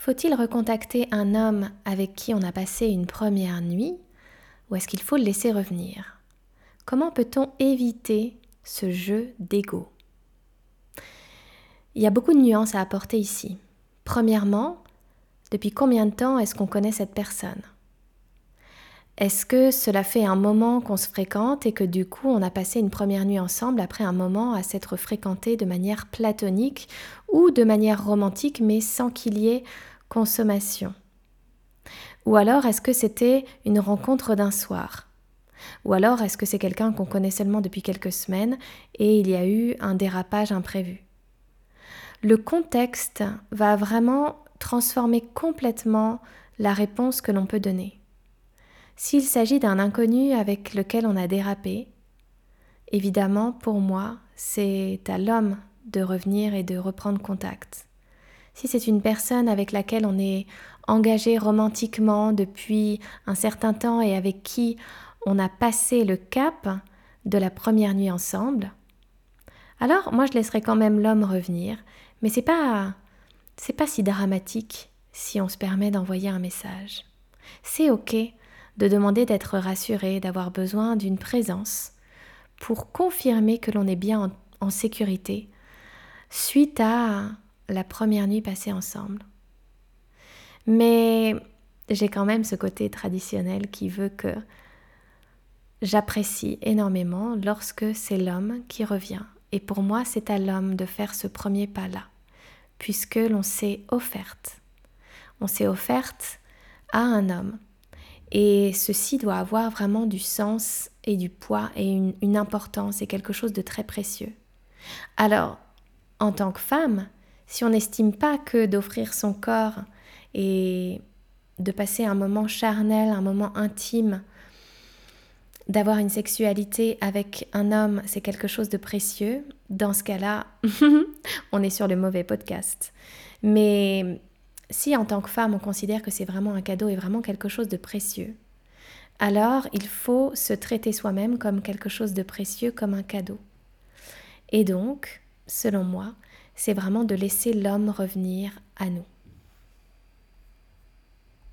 Faut-il recontacter un homme avec qui on a passé une première nuit ou est-ce qu'il faut le laisser revenir? Comment peut-on éviter ce jeu d'ego? Il y a beaucoup de nuances à apporter ici. Premièrement, depuis combien de temps est-ce qu'on connaît cette personne? Est-ce que cela fait un moment qu'on se fréquente et que du coup on a passé une première nuit ensemble après un moment à s'être fréquenté de manière platonique ou de manière romantique mais sans qu'il y ait consommation Ou alors est-ce que c'était une rencontre d'un soir? Ou alors est-ce que c'est quelqu'un qu'on connaît seulement depuis quelques semaines et il y a eu un dérapage imprévu? Le contexte va vraiment transformer complètement la réponse que l'on peut donner. S'il s'agit d'un inconnu avec lequel on a dérapé, évidemment, pour moi, c'est à l'homme de revenir et de reprendre contact. Si c'est une personne avec laquelle on est engagé romantiquement depuis un certain temps et avec qui on a passé le cap de la première nuit ensemble, alors moi je laisserai quand même l'homme revenir, mais c'est pas c'est pas si dramatique si on se permet d'envoyer un message. C'est ok de demander d'être rassuré, d'avoir besoin d'une présence pour confirmer que l'on est bien en, en sécurité suite à la première nuit passée ensemble. Mais j'ai quand même ce côté traditionnel qui veut que j'apprécie énormément lorsque c'est l'homme qui revient. Et pour moi, c'est à l'homme de faire ce premier pas-là puisque l'on s'est offerte. On s'est offerte à un homme. Et ceci doit avoir vraiment du sens et du poids et une, une importance et quelque chose de très précieux. Alors, en tant que femme, si on n'estime pas que d'offrir son corps et de passer un moment charnel, un moment intime d'avoir une sexualité avec un homme, c'est quelque chose de précieux, dans ce cas-là, on est sur le mauvais podcast. Mais si en tant que femme, on considère que c'est vraiment un cadeau et vraiment quelque chose de précieux, alors il faut se traiter soi-même comme quelque chose de précieux, comme un cadeau. Et donc, selon moi, c'est vraiment de laisser l'homme revenir à nous.